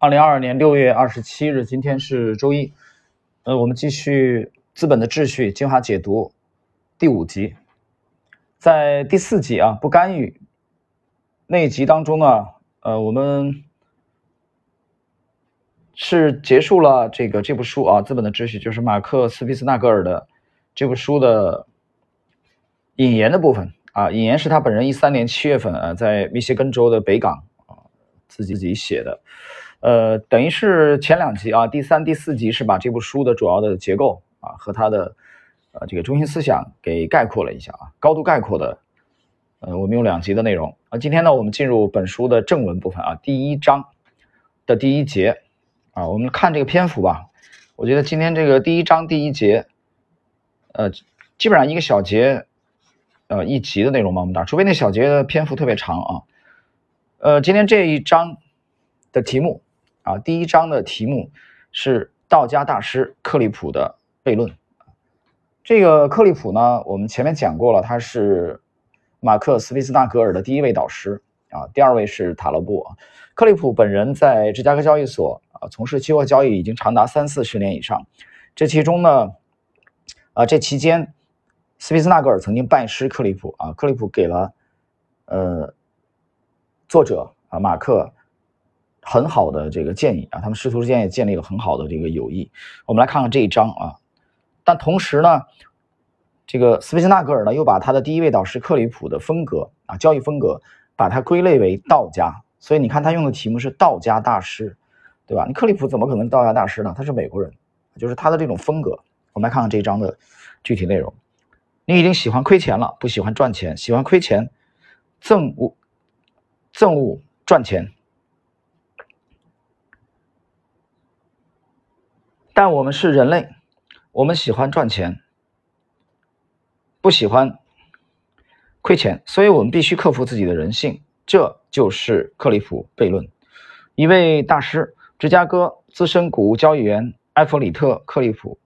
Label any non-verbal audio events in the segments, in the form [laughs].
二零二二年六月二十七日，今天是周一。呃，我们继续《资本的秩序》精华解读第五集。在第四集啊，不干预那一集当中呢，呃，我们是结束了这个这部书啊，《资本的秩序》就是马克·斯皮斯纳格尔的这部书的引言的部分啊。引言是他本人一三年七月份啊，在密歇根州的北港啊自己自己写的。呃，等于是前两集啊，第三、第四集是把这部书的主要的结构啊和它的呃这个中心思想给概括了一下啊，高度概括的。呃，我们用两集的内容啊，今天呢，我们进入本书的正文部分啊，第一章的第一节啊，我们看这个篇幅吧。我觉得今天这个第一章第一节，呃，基本上一个小节，呃，一集的内容嘛，我们打，除非那小节的篇幅特别长啊。呃，今天这一章的题目。啊，第一章的题目是道家大师克利普的悖论。这个克利普呢，我们前面讲过了，他是马克·斯皮斯纳格尔的第一位导师啊，第二位是塔勒布。克利普本人在芝加哥交易所啊从事期货交易已经长达三四十年以上。这其中呢，啊，这期间斯皮斯纳格尔曾经拜师克利普啊，克利普给了呃作者啊马克。很好的这个建议啊，他们师徒之间也建立了很好的这个友谊。我们来看看这一章啊，但同时呢，这个斯皮斯纳格尔呢又把他的第一位导师克里普的风格啊，交易风格，把它归类为道家。所以你看他用的题目是道家大师，对吧？你克里普怎么可能道家大师呢？他是美国人，就是他的这种风格。我们来看看这一章的具体内容。你已经喜欢亏钱了，不喜欢赚钱，喜欢亏钱，憎恶憎恶赚钱。但我们是人类，我们喜欢赚钱，不喜欢亏钱，所以我们必须克服自己的人性。这就是克利夫悖论。一位大师，芝加哥资深谷物交易员埃弗里特·克利夫，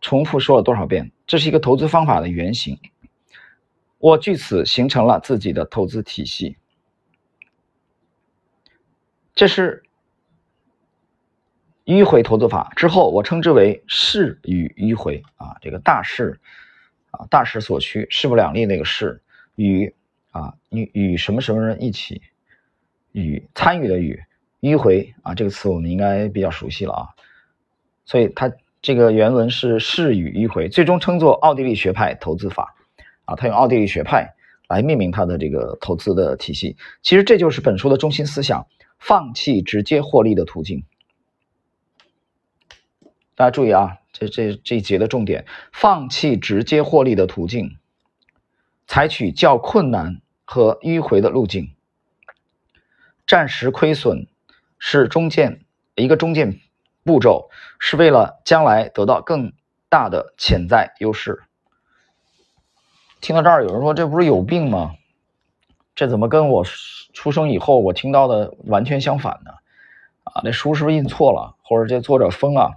重复说了多少遍？这是一个投资方法的原型。我据此形成了自己的投资体系。这是。迂回投资法之后，我称之为势与迂回啊，这个大势啊，大势所趋，势不两立那个势与啊与与什么什么人一起与参与的与迂回啊，这个词我们应该比较熟悉了啊，所以它这个原文是势与迂回，最终称作奥地利学派投资法啊，他用奥地利学派来命名他的这个投资的体系，其实这就是本书的中心思想：放弃直接获利的途径。大家注意啊，这这这一节的重点：放弃直接获利的途径，采取较困难和迂回的路径。暂时亏损是中间一个中间步骤，是为了将来得到更大的潜在优势。听到这儿，有人说这不是有病吗？这怎么跟我出生以后我听到的完全相反呢？啊，那书是不是印错了，或者这作者疯了？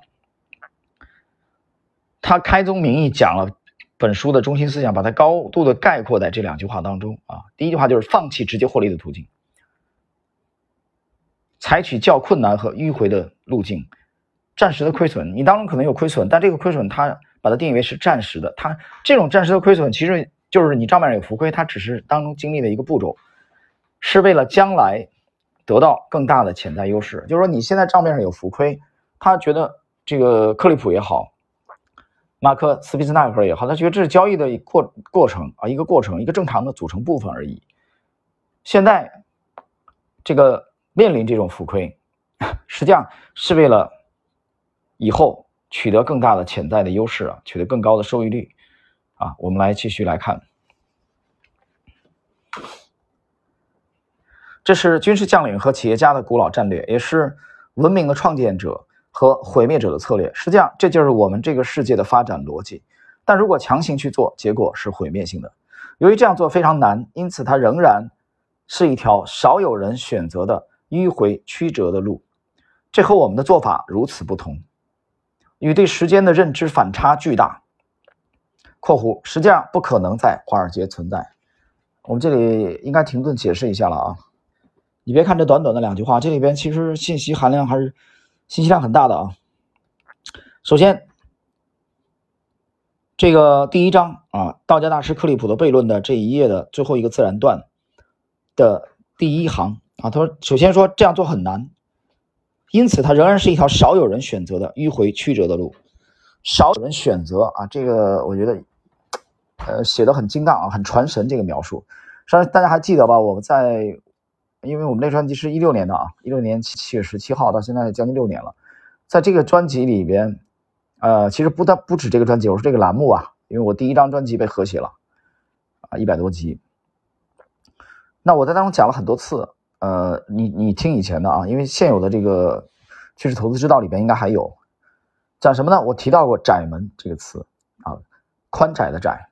他开宗明义讲了本书的中心思想，把它高度的概括在这两句话当中啊。第一句话就是放弃直接获利的途径，采取较困难和迂回的路径，暂时的亏损，你当中可能有亏损，但这个亏损它把它定义为是暂时的，它这种暂时的亏损其实就是你账面上有浮亏，它只是当中经历的一个步骤，是为了将来得到更大的潜在优势。就是说你现在账面上有浮亏，他觉得这个克利普也好。马克·斯皮斯纳克也好，他觉得这是交易的过过程啊，一个过程，一个正常的组成部分而已。现在这个面临这种浮亏，[laughs] 实际上是为了以后取得更大的潜在的优势啊，取得更高的收益率啊。我们来继续来看，这是军事将领和企业家的古老战略，也是文明的创建者。和毁灭者的策略，实际上这就是我们这个世界的发展逻辑。但如果强行去做，结果是毁灭性的。由于这样做非常难，因此它仍然是一条少有人选择的迂回曲折的路。这和我们的做法如此不同，与对时间的认知反差巨大。（括弧实际上不可能在华尔街存在。）我们这里应该停顿解释一下了啊。你别看这短短的两句话，这里边其实信息含量还是信息量很大的啊。首先，这个第一章啊，道家大师克利普的悖论的这一页的最后一个自然段的第一行啊，他说：首先说这样做很难，因此它仍然是一条少有人选择的迂回曲折的路。少有人选择啊，这个我觉得，呃，写的很精当啊，很传神。这个描述，上大家还记得吧？我们在，因为我们那专辑是一六年的啊，一六年七七月十七号到现在将近六年了，在这个专辑里边，呃，其实不但不止这个专辑，我说这个栏目啊，因为我第一张专辑被合写了啊，一百多集。那我在当中讲了很多次，呃，你你听以前的啊，因为现有的这个趋势投资之道里边应该还有。讲什么呢？我提到过“窄门”这个词啊，宽窄的窄，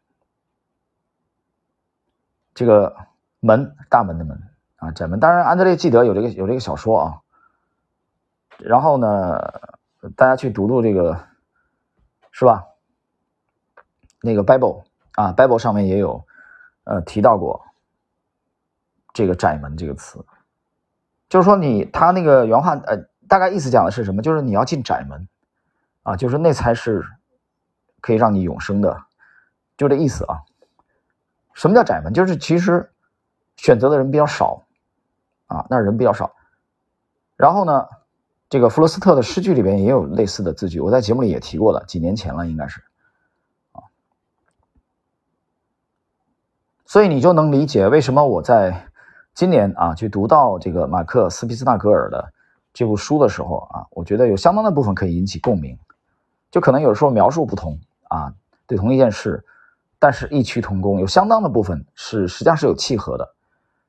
这个门大门的门啊，窄门。当然，安德烈·纪德有这个有这个小说啊。然后呢，大家去读读这个，是吧？那个 Bible 啊，Bible 上面也有呃提到过这个“窄门”这个词，就是说你他那个原话呃，大概意思讲的是什么？就是你要进窄门。啊，就是那才是可以让你永生的，就这意思啊。什么叫窄门？就是其实选择的人比较少啊，那人比较少。然后呢，这个弗罗斯特的诗句里边也有类似的字句，我在节目里也提过了，几年前了应该是啊。所以你就能理解为什么我在今年啊去读到这个马克思·皮斯纳格尔的这部书的时候啊，我觉得有相当的部分可以引起共鸣。就可能有时候描述不同啊，对同一件事，但是异曲同工，有相当的部分是实际上是有契合的。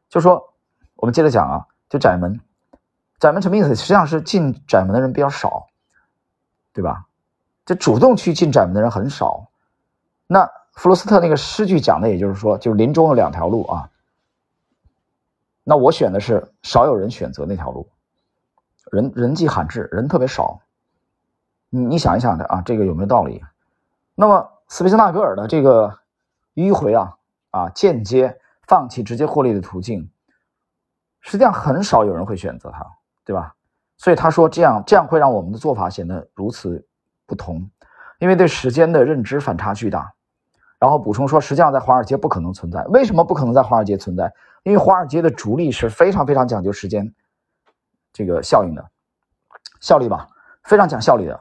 就说我们接着讲啊，就窄门，窄门什么意思？实际上是进窄门的人比较少，对吧？这主动去进窄门的人很少。那弗罗斯特那个诗句讲的，也就是说，就是林中有两条路啊。那我选的是少有人选择那条路，人人迹罕至，人特别少。你你想一想的啊，这个有没有道理？那么斯皮斯纳格尔的这个迂回啊啊，间接放弃直接获利的途径，实际上很少有人会选择它，对吧？所以他说这样这样会让我们的做法显得如此不同，因为对时间的认知反差巨大。然后补充说，实际上在华尔街不可能存在。为什么不可能在华尔街存在？因为华尔街的逐利是非常非常讲究时间这个效应的效率吧，非常讲效率的。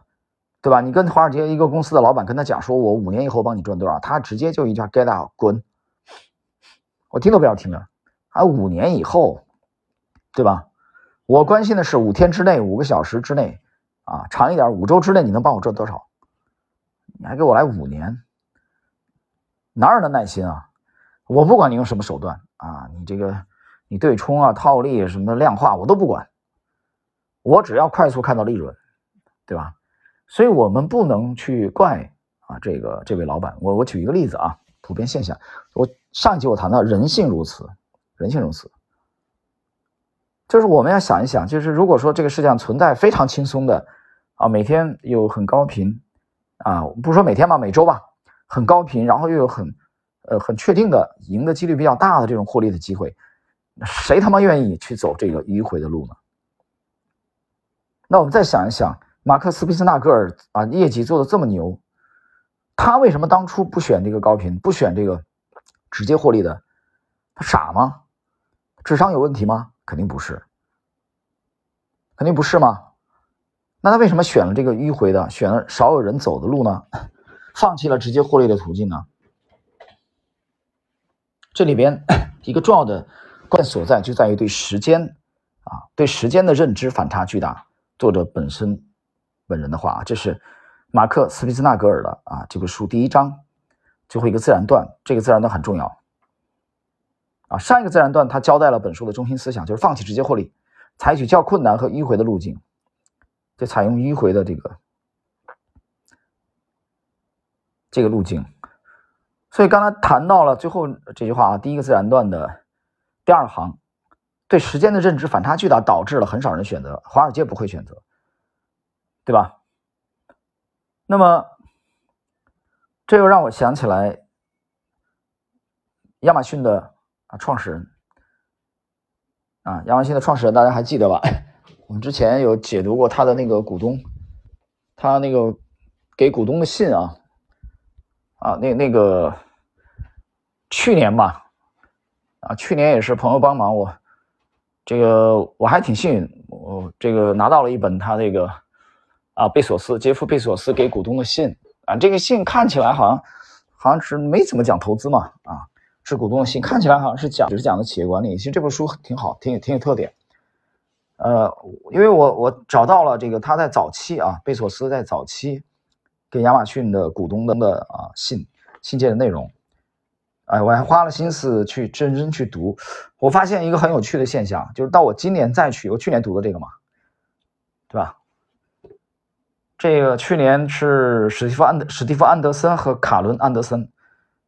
对吧？你跟华尔街一个公司的老板跟他讲，说我五年以后帮你赚多少，他直接就一句 get out 滚，我听都不要听了。还五年以后，对吧？我关心的是五天之内，五个小时之内，啊，长一点五周之内，你能帮我赚多少？你还给我来五年，哪有那耐心啊？我不管你用什么手段啊，你这个你对冲啊、套利什么量化我都不管，我只要快速看到利润，对吧？所以我们不能去怪啊，这个这位老板。我我举一个例子啊，普遍现象。我上一集我谈到人性如此，人性如此，就是我们要想一想，就是如果说这个世界上存在非常轻松的啊，每天有很高频啊，不说每天吧，每周吧，很高频，然后又有很呃很确定的赢的几率比较大的这种获利的机会，谁他妈愿意去走这个迂回的路呢？那我们再想一想。马克思·皮斯纳格尔啊，业绩做的这么牛，他为什么当初不选这个高频，不选这个直接获利的？他傻吗？智商有问题吗？肯定不是，肯定不是吗？那他为什么选了这个迂回的，选了少有人走的路呢？[laughs] 放弃了直接获利的途径呢？这里边一个重要的关键所在就在于对时间啊，对时间的认知反差巨大。作者本身。本人的话啊，这是马克思·皮斯纳格尔的啊这本书第一章最后一个自然段，这个自然段很重要啊。上一个自然段他交代了本书的中心思想，就是放弃直接获利，采取较困难和迂回的路径，就采用迂回的这个这个路径。所以刚才谈到了最后这句话啊，第一个自然段的第二行，对时间的认知反差巨大，导致了很少人选择，华尔街不会选择。对吧？那么，这又让我想起来，亚马逊的创始人啊，亚马逊的创始人大家还记得吧？我们之前有解读过他的那个股东，他那个给股东的信啊，啊，那那个去年吧，啊，去年也是朋友帮忙我，这个我还挺幸运，我这个拿到了一本他那个啊贝索斯杰夫贝索斯给股东的信啊，这个信看起来好像好像是没怎么讲投资嘛，啊，是股东的信，看起来好像是讲只是讲的企业管理，其实这本书挺好，挺有挺有特点。呃，因为我我找到了这个他在早期啊，贝索斯在早期给亚马逊的股东的啊信信件的内容，哎，我还花了心思去认真去读，我发现一个很有趣的现象，就是到我今年再去，我去年读的这个嘛，对吧？这个去年是史蒂夫安德史蒂夫安德森和卡伦安德森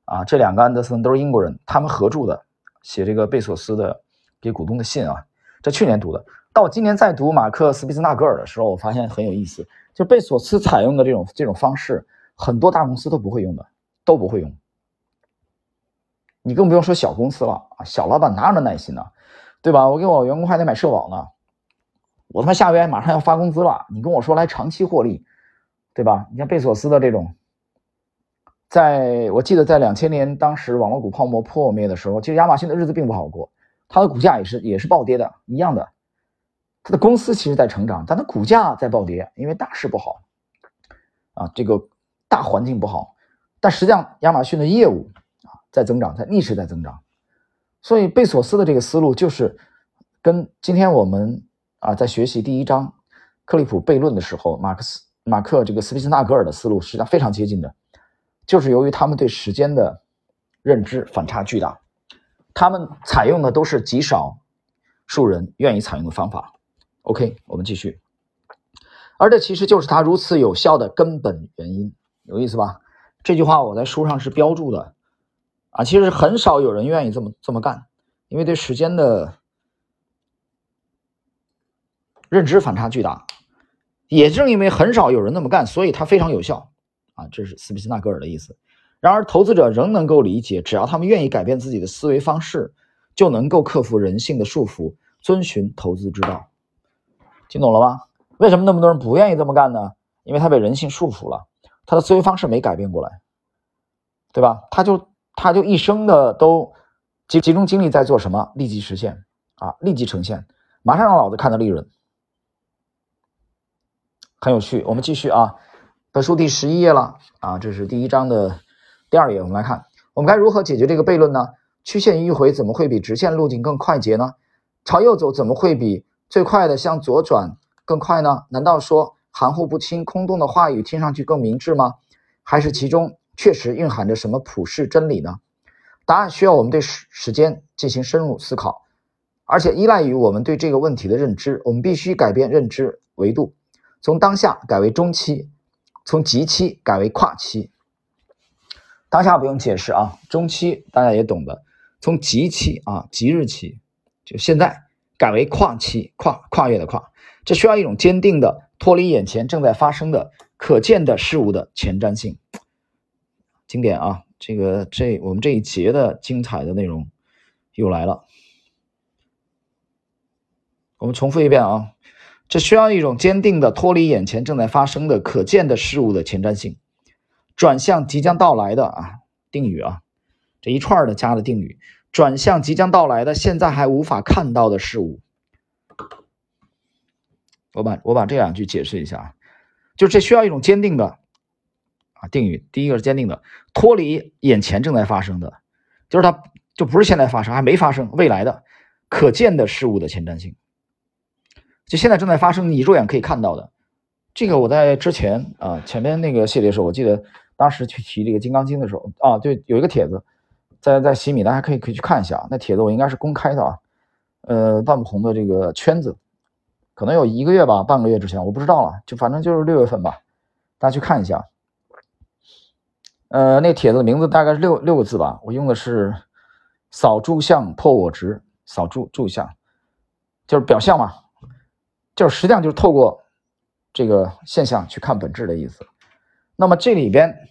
啊，这两个安德森都是英国人，他们合著的写这个贝索斯的给股东的信啊，这去年读的。到今年再读马克·斯皮斯纳格尔的时候，我发现很有意思，就贝索斯采用的这种这种方式，很多大公司都不会用的，都不会用。你更不用说小公司了啊，小老板哪有那耐心呢？对吧？我给我员工还得买社保呢，我他妈下个月马上要发工资了，你跟我说来长期获利，对吧？你像贝索斯的这种，在我记得在两千年当时网络股泡沫破灭的时候，其实亚马逊的日子并不好过，它的股价也是也是暴跌的，一样的。它的公司其实在成长，但它股价在暴跌，因为大势不好，啊，这个大环境不好。但实际上，亚马逊的业务啊在增长，在逆势在增长。所以贝索斯的这个思路就是跟今天我们啊在学习第一章克利普悖论的时候，马克思马克这个斯皮斯纳格尔的思路实际上非常接近的，就是由于他们对时间的认知反差巨大，他们采用的都是极少数人愿意采用的方法。OK，我们继续。而这其实就是它如此有效的根本原因，有意思吧？这句话我在书上是标注的啊。其实很少有人愿意这么这么干，因为对时间的认知反差巨大。也正因为很少有人那么干，所以它非常有效啊。这是斯皮斯纳格尔的意思。然而，投资者仍能够理解，只要他们愿意改变自己的思维方式，就能够克服人性的束缚，遵循投资之道。听懂了吗？为什么那么多人不愿意这么干呢？因为他被人性束缚了，他的思维方式没改变过来，对吧？他就他就一生的都集集中精力在做什么？立即实现啊，立即呈现，马上让老子看到利润，很有趣。我们继续啊，本书第十一页了啊，这是第一章的第二页。我们来看，我们该如何解决这个悖论呢？曲线迂回怎么会比直线路径更快捷呢？朝右走怎么会比？最快的向左转更快呢？难道说含糊不清、空洞的话语听上去更明智吗？还是其中确实蕴含着什么普世真理呢？答案需要我们对时时间进行深入思考，而且依赖于我们对这个问题的认知。我们必须改变认知维度，从当下改为中期，从即期改为跨期。当下不用解释啊，中期大家也懂的，从即期啊，即日起，就现在。改为跨期跨跨越的跨，这需要一种坚定的脱离眼前正在发生的可见的事物的前瞻性。经典啊，这个这我们这一节的精彩的内容又来了。我们重复一遍啊，这需要一种坚定的脱离眼前正在发生的可见的事物的前瞻性，转向即将到来的啊定语啊，这一串的加的定语。转向即将到来的、现在还无法看到的事物。我把我把这两句解释一下啊，就这需要一种坚定的啊定语。第一个是坚定的，脱离眼前正在发生的，就是它就不是现在发生，还没发生，未来的可见的事物的前瞻性。就现在正在发生，你肉眼可以看到的。这个我在之前啊前面那个系列的时候，我记得当时去提这个《金刚经》的时候啊，对，有一个帖子。在在洗米，大家可以可以去看一下那帖子，我应该是公开的啊。呃，半不红的这个圈子，可能有一个月吧，半个月之前，我不知道了，就反正就是六月份吧，大家去看一下。呃，那帖子的名字大概是六六个字吧，我用的是“扫诸相破我执”，扫诸诸相就是表象嘛，就是实际上就是透过这个现象去看本质的意思。那么这里边。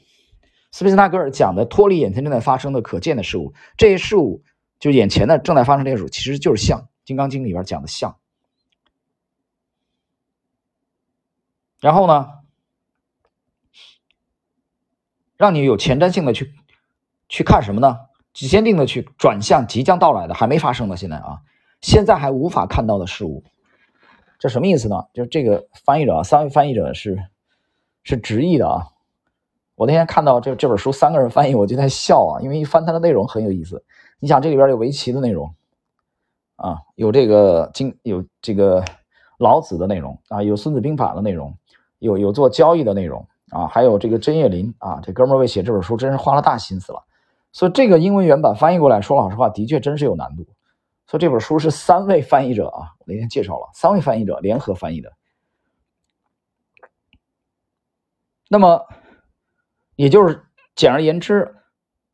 斯皮斯纳格尔讲的脱离眼前正在发生的可见的事物，这些事物就眼前的正在发生这些事物，其实就是像金刚经》里边讲的相。然后呢，让你有前瞻性的去去看什么呢？坚定的去转向即将到来的还没发生的现在啊，现在还无法看到的事物。这什么意思呢？就是这个翻译者，三位翻译者是是直译的啊。我那天看到这这本书三个人翻译，我就在笑啊，因为一翻它的内容很有意思。你想这里边有围棋的内容啊，有这个经有这个老子的内容啊，有孙子兵法的内容，有有做交易的内容啊，还有这个针叶林啊，这哥们儿为写这本书真是花了大心思了。所以这个英文原版翻译过来说老实话，的确真是有难度。所以这本书是三位翻译者啊，我那天介绍了三位翻译者联合翻译的。那么，也就是简而言之，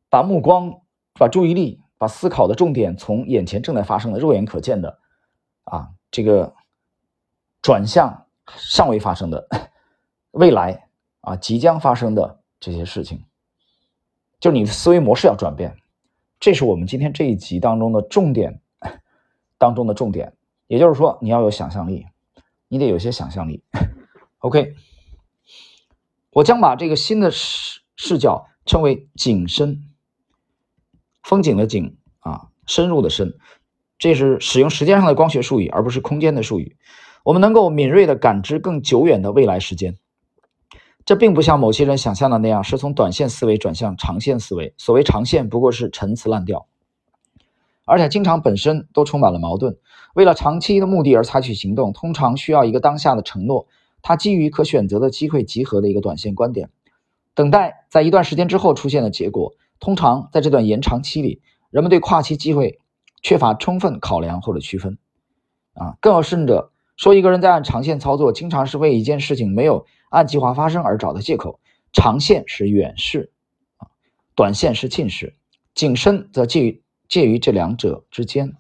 把目光、把注意力、把思考的重点从眼前正在发生的、肉眼可见的啊这个转向尚未发生的未来啊即将发生的这些事情，就是你的思维模式要转变。这是我们今天这一集当中的重点。当中的重点，也就是说，你要有想象力，你得有些想象力。[laughs] OK，我将把这个新的视视角称为景深，风景的景啊，深入的深，这是使用时间上的光学术语，而不是空间的术语。我们能够敏锐的感知更久远的未来时间，这并不像某些人想象的那样，是从短线思维转向长线思维。所谓长线，不过是陈词滥调。而且经常本身都充满了矛盾。为了长期的目的而采取行动，通常需要一个当下的承诺，它基于可选择的机会集合的一个短线观点，等待在一段时间之后出现的结果。通常在这段延长期里，人们对跨期机会缺乏充分考量或者区分。啊，更有甚者，说一个人在按长线操作，经常是为一件事情没有按计划发生而找的借口。长线是远视，啊，短线是近视，景深则介于。介于这两者之间，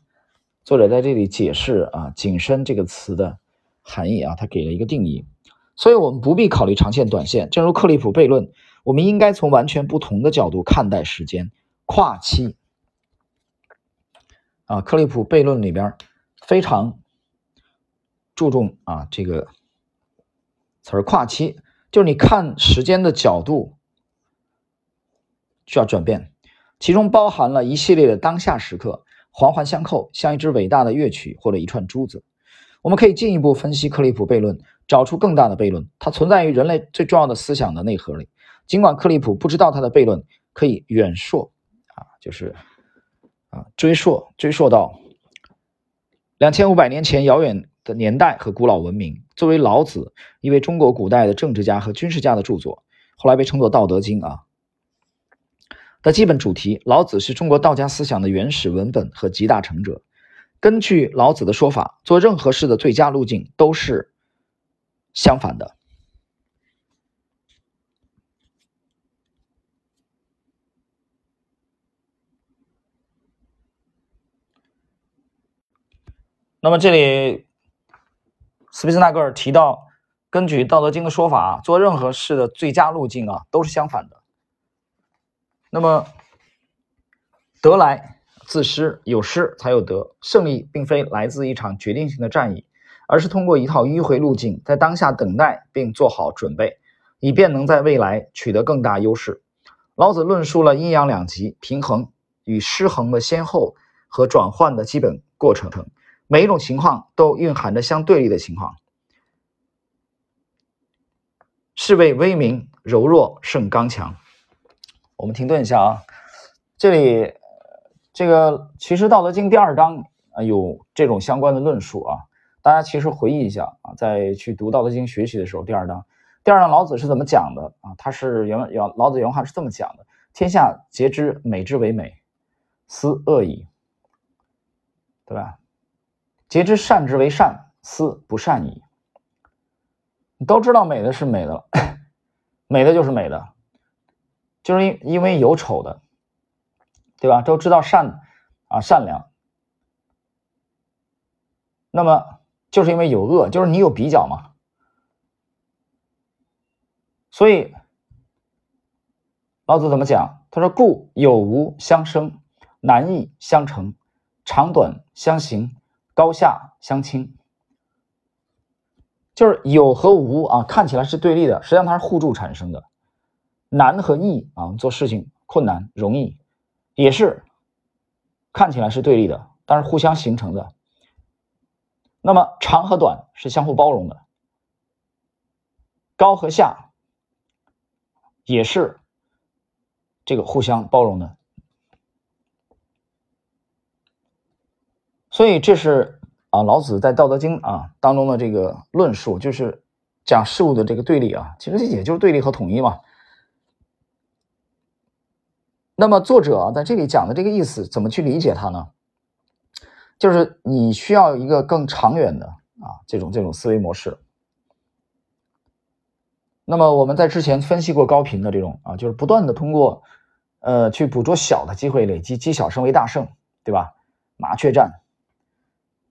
作者在这里解释啊“景深”这个词的含义啊，他给了一个定义。所以，我们不必考虑长线、短线。正如克利普悖论，我们应该从完全不同的角度看待时间。跨期啊，克利普悖论里边非常注重啊这个词儿“跨期”，就是你看时间的角度需要转变。其中包含了一系列的当下时刻，环环相扣，像一支伟大的乐曲或者一串珠子。我们可以进一步分析克利普悖论，找出更大的悖论。它存在于人类最重要的思想的内核里。尽管克利普不知道他的悖论可以远溯，啊，就是啊，追溯追溯到两千五百年前遥远的年代和古老文明。作为老子一位中国古代的政治家和军事家的著作，后来被称作《道德经》啊。的基本主题，老子是中国道家思想的原始文本和集大成者。根据老子的说法，做任何事的最佳路径都是相反的。那么这里，斯皮斯纳格尔提到，根据《道德经》的说法，做任何事的最佳路径啊，都是相反的。那么，得来自失，有失才有得。胜利并非来自一场决定性的战役，而是通过一套迂回路径，在当下等待并做好准备，以便能在未来取得更大优势。老子论述了阴阳两极、平衡与失衡的先后和转换的基本过程，每一种情况都蕴含着相对立的情况，是谓威名柔弱胜刚强。我们停顿一下啊，这里这个其实《道德经》第二章啊有这种相关的论述啊，大家其实回忆一下啊，在去读《道德经》学习的时候，第二章，第二章老子是怎么讲的啊？他是原原老子原话是这么讲的：天下皆知美之为美，斯恶已，对吧？皆知善之为善，斯不善已。你都知道美的是美的了，[coughs] 美的就是美的。就是因因为有丑的，对吧？都知道善啊善良，那么就是因为有恶，就是你有比较嘛。所以老子怎么讲？他说：“故有无相生，难易相成，长短相形，高下相倾，就是有和无啊，看起来是对立的，实际上它是互助产生的。难和易啊，做事情困难容易，也是看起来是对立的，但是互相形成的。那么长和短是相互包容的，高和下也是这个互相包容的。所以这是啊，老子在《道德经》啊当中的这个论述，就是讲事物的这个对立啊，其实也就是对立和统一嘛。那么作者在这里讲的这个意思，怎么去理解它呢？就是你需要一个更长远的啊这种这种思维模式。那么我们在之前分析过高频的这种啊，就是不断的通过呃去捕捉小的机会，累积积小胜为大胜，对吧？麻雀战。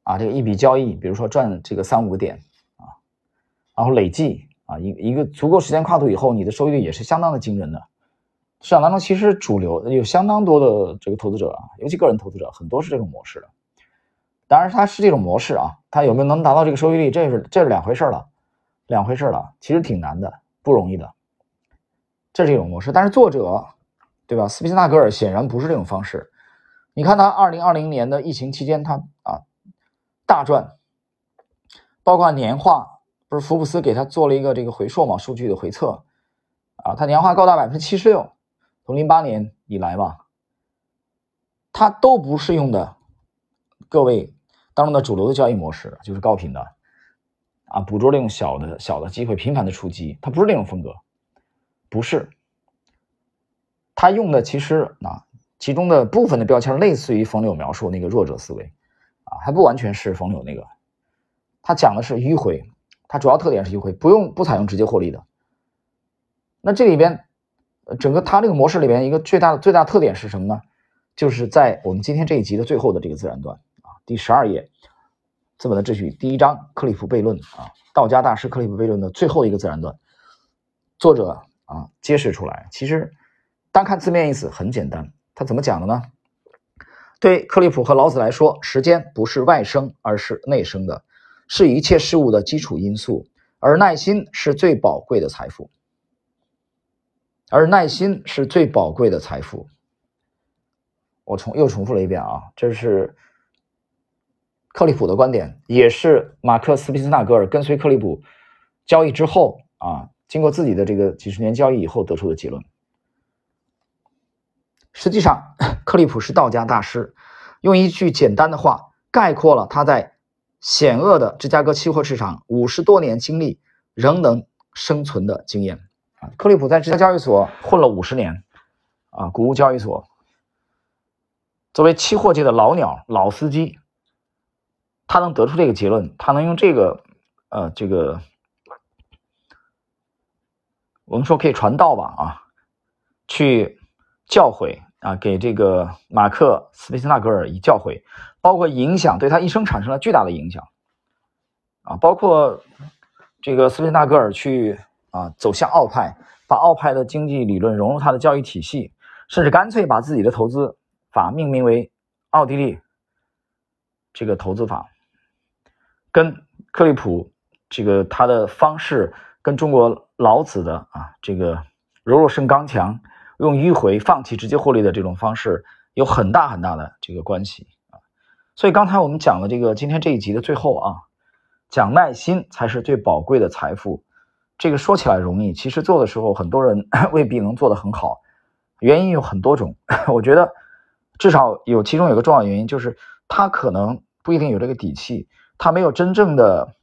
啊，这个一笔交易，比如说赚这个三五个点啊，然后累计啊，一一个足够时间跨度以后，你的收益率也是相当的惊人的。市场当中其实主流有相当多的这个投资者啊，尤其个人投资者，很多是这种模式的。当然，它是这种模式啊，它有没有能达到这个收益率，这是这是两回事了，两回事了，其实挺难的，不容易的。这是一种模式，但是作者对吧？斯皮纳格尔显然不是这种方式。你看他二零二零年的疫情期间，他啊。大赚，包括年化，不是福布斯给他做了一个这个回溯嘛？数据的回测，啊，他年化高达百分之七十六，从零八年以来吧，他都不是用的各位当中的主流的交易模式，就是高频的，啊，捕捉那种小的小的机会，频繁的出击，他不是那种风格，不是，他用的其实啊，其中的部分的标签类似于冯柳描述那个弱者思维。啊，还不完全是冯柳那个，他讲的是迂回，它主要特点是迂回，不用不采用直接获利的。那这里边，整个它这个模式里边一个最大的最大特点是什么呢？就是在我们今天这一集的最后的这个自然段啊，第十二页，《资本的秩序》第一章，克利夫悖论啊，道家大师克利夫悖论的最后一个自然段，作者啊揭示出来，其实单看字面意思很简单，他怎么讲的呢？对克利普和老子来说，时间不是外生，而是内生的，是一切事物的基础因素。而耐心是最宝贵的财富。而耐心是最宝贵的财富。我重又重复了一遍啊，这是克利普的观点，也是马克思·皮斯纳格尔跟随克利普交易之后啊，经过自己的这个几十年交易以后得出的结论。实际上，克利普是道家大师，用一句简单的话概括了他在险恶的芝加哥期货市场五十多年经历仍能生存的经验。啊，克利普在芝加哥交易所混了五十年，啊，谷物交易所作为期货界的老鸟、老司机，他能得出这个结论，他能用这个，呃，这个我们说可以传道吧，啊，去。教诲啊，给这个马克斯皮斯纳格尔以教诲，包括影响，对他一生产生了巨大的影响啊，包括这个斯皮斯纳格尔去啊走向奥派，把奥派的经济理论融入他的教育体系，甚至干脆把自己的投资法命名为奥地利这个投资法，跟克利普这个他的方式，跟中国老子的啊这个柔弱胜刚强。用迂回放弃直接获利的这种方式有很大很大的这个关系啊，所以刚才我们讲的这个今天这一集的最后啊，讲耐心才是最宝贵的财富。这个说起来容易，其实做的时候很多人 [coughs] 未必能做得很好，原因有很多种。[laughs] 我觉得至少有其中有个重要原因，就是他可能不一定有这个底气，他没有真正的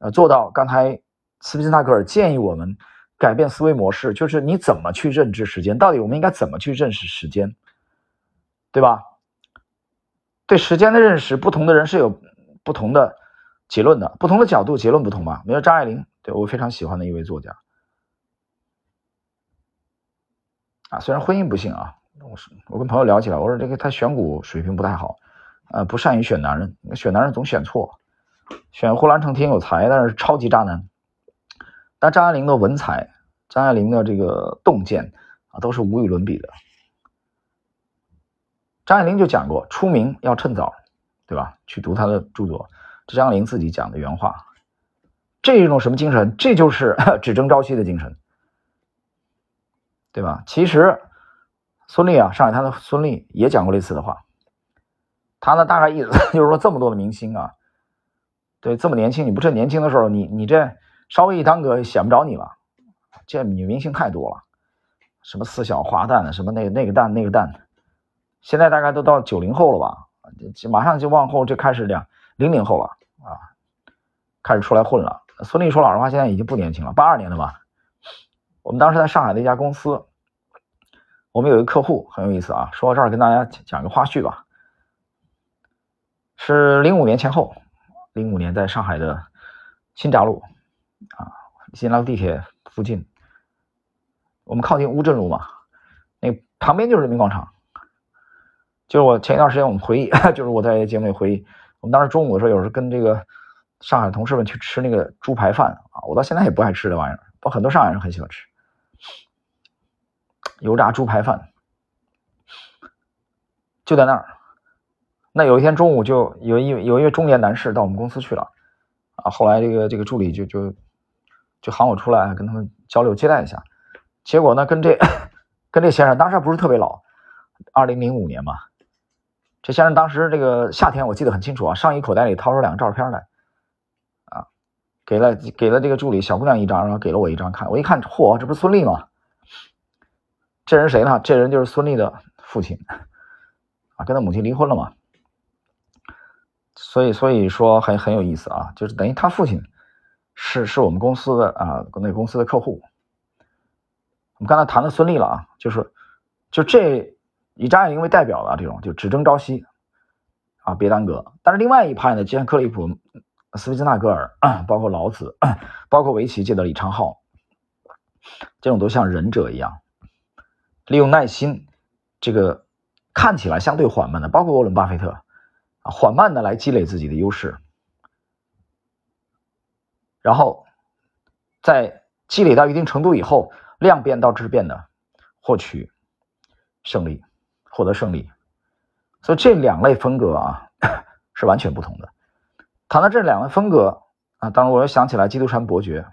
呃做到刚才斯皮兹纳格尔建议我们。改变思维模式，就是你怎么去认知时间？到底我们应该怎么去认识时间，对吧？对时间的认识，不同的人是有不同的结论的，不同的角度，结论不同吧？比如张爱玲，我非常喜欢的一位作家，啊，虽然婚姻不幸啊，我是我跟朋友聊起来，我说这个他选股水平不太好，呃，不善于选男人，选男人总选错，选呼兰成挺有才，但是超级渣男。但张爱玲的文采，张爱玲的这个洞见啊，都是无与伦比的。张爱玲就讲过，出名要趁早，对吧？去读她的著作，这张玲自己讲的原话。这是一种什么精神？这就是 [laughs] 只争朝夕的精神，对吧？其实孙俪啊，上海滩的孙俪也讲过类似的话。他呢，大概意思 [laughs] 就是说，这么多的明星啊，对，这么年轻，你不趁年轻的时候，你你这稍微一耽搁，显不着你了。这女明星太多了，什么四小花旦，什么那那个旦那个旦，现在大概都到九零后了吧？马上就往后就开始两零零后了啊，开始出来混了。孙俪说老实话，现在已经不年轻了，八二年的吧。我们当时在上海的一家公司，我们有一个客户很有意思啊。说到这儿，跟大家讲个花絮吧。是零五年前后，零五年在上海的新闸路啊，新闸路地铁附近，我们靠近乌镇路嘛，那旁边就是人民广场。就是我前一段时间我们回忆，[laughs] 就是我在节目里回忆，我们当时中午的时候，有时候跟这个。上海同事们去吃那个猪排饭啊，我到现在也不爱吃这玩意儿，不很多上海人很喜欢吃油炸猪排饭，就在那儿。那有一天中午，就有一有一位中年男士到我们公司去了啊。后来这个这个助理就就就喊我出来跟他们交流接待一下。结果呢，跟这跟这先生当时还不是特别老，二零零五年嘛。这先生当时这个夏天我记得很清楚啊，上衣口袋里掏出两个照片来。给了给了这个助理小姑娘一张，然后给了我一张看。我一看，嚯，这不是孙俪吗？这人谁呢？这人就是孙俪的父亲啊，跟他母亲离婚了嘛。所以所以说很很有意思啊，就是等于他父亲是是我们公司的啊，那公司的客户。我们刚才谈的孙俪了啊，就是就这以张爱玲为代表的这种，就只争朝夕啊，别耽搁。但是另外一派呢，就像克利普。斯皮兹纳格尔，包括老子，包括围棋界的李昌镐，这种都像忍者一样，利用耐心，这个看起来相对缓慢的，包括沃伦巴菲特，缓慢的来积累自己的优势，然后在积累到一定程度以后，量变到质变的获取胜利，获得胜利。所以这两类风格啊 [coughs] 是完全不同的。谈到这两个风格啊，当然我又想起来《基督山伯爵》，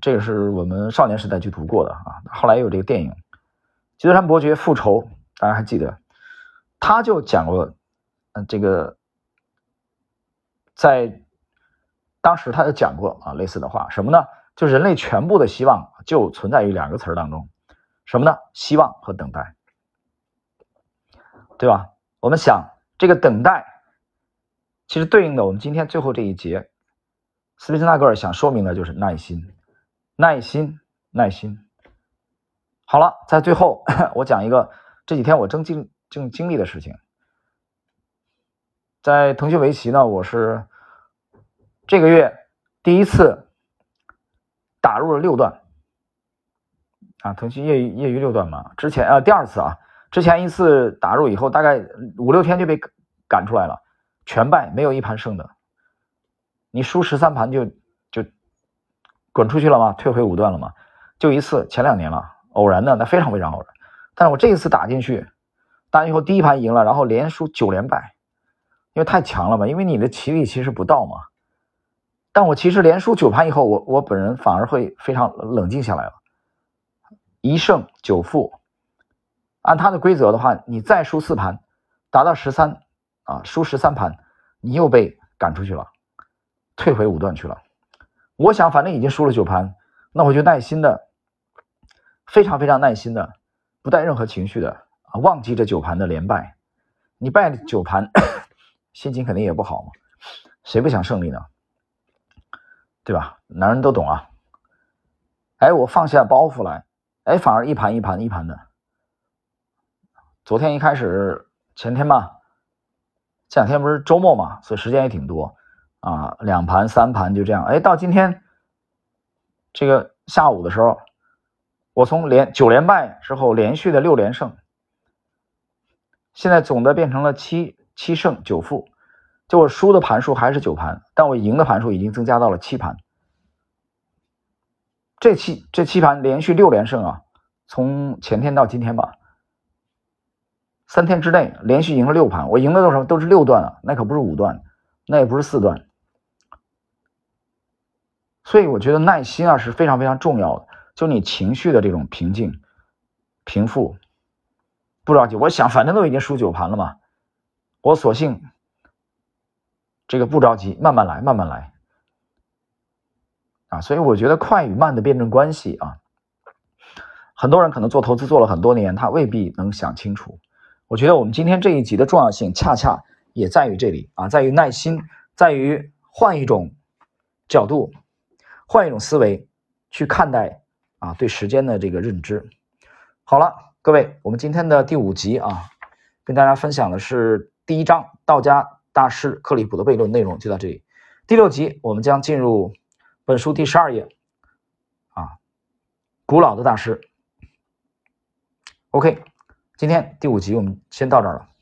这个是我们少年时代就读过的啊。后来也有这个电影《基督山伯爵复仇》，大家还记得？他就讲过，嗯，这个在当时他就讲过啊类似的话，什么呢？就人类全部的希望就存在于两个词儿当中，什么呢？希望和等待，对吧？我们想这个等待。其实对应的，我们今天最后这一节，斯皮兹纳格尔想说明的就是耐心，耐心，耐心。好了，在最后 [laughs] 我讲一个这几天我正经正经历的事情，在腾讯围棋呢，我是这个月第一次打入了六段啊，腾讯业余业余六段嘛，之前啊第二次啊，之前一次打入以后，大概五六天就被赶出来了。全败，没有一盘胜的。你输十三盘就就滚出去了吗？退回五段了吗？就一次，前两年了，偶然的，那非常非常偶然。但是我这一次打进去，打以后第一盘赢了，然后连输九连败，因为太强了嘛，因为你的棋力其实不到嘛。但我其实连输九盘以后，我我本人反而会非常冷静下来了。一胜九负，按他的规则的话，你再输四盘，达到十三。啊，输十三盘，你又被赶出去了，退回五段去了。我想，反正已经输了九盘，那我就耐心的，非常非常耐心的，不带任何情绪的啊，忘记这九盘的连败。你败了九盘，[coughs] 心情肯定也不好嘛，谁不想胜利呢？对吧？男人都懂啊。哎，我放下包袱来，哎，反而一盘一盘一盘的。昨天一开始，前天吧。这两天不是周末嘛，所以时间也挺多啊，两盘三盘就这样。哎，到今天这个下午的时候，我从连九连败之后连续的六连胜，现在总的变成了七七胜九负，就我输的盘数还是九盘，但我赢的盘数已经增加到了七盘。这七这七盘连续六连胜啊，从前天到今天吧。三天之内连续赢了六盘，我赢的都是都是六段啊，那可不是五段，那也不是四段。所以我觉得耐心啊是非常非常重要的，就你情绪的这种平静、平复，不着急。我想反正都已经输九盘了嘛，我索性这个不着急，慢慢来，慢慢来。啊，所以我觉得快与慢的辩证关系啊，很多人可能做投资做了很多年，他未必能想清楚。我觉得我们今天这一集的重要性，恰恰也在于这里啊，在于耐心，在于换一种角度。换一种思维去看待啊，对时间的这个认知。好了，各位，我们今天的第五集啊，跟大家分享的是第一章道家大师克利普的悖论内容，就到这里。第六集我们将进入本书第十二页啊，古老的大师。OK，今天第五集我们先到这儿了。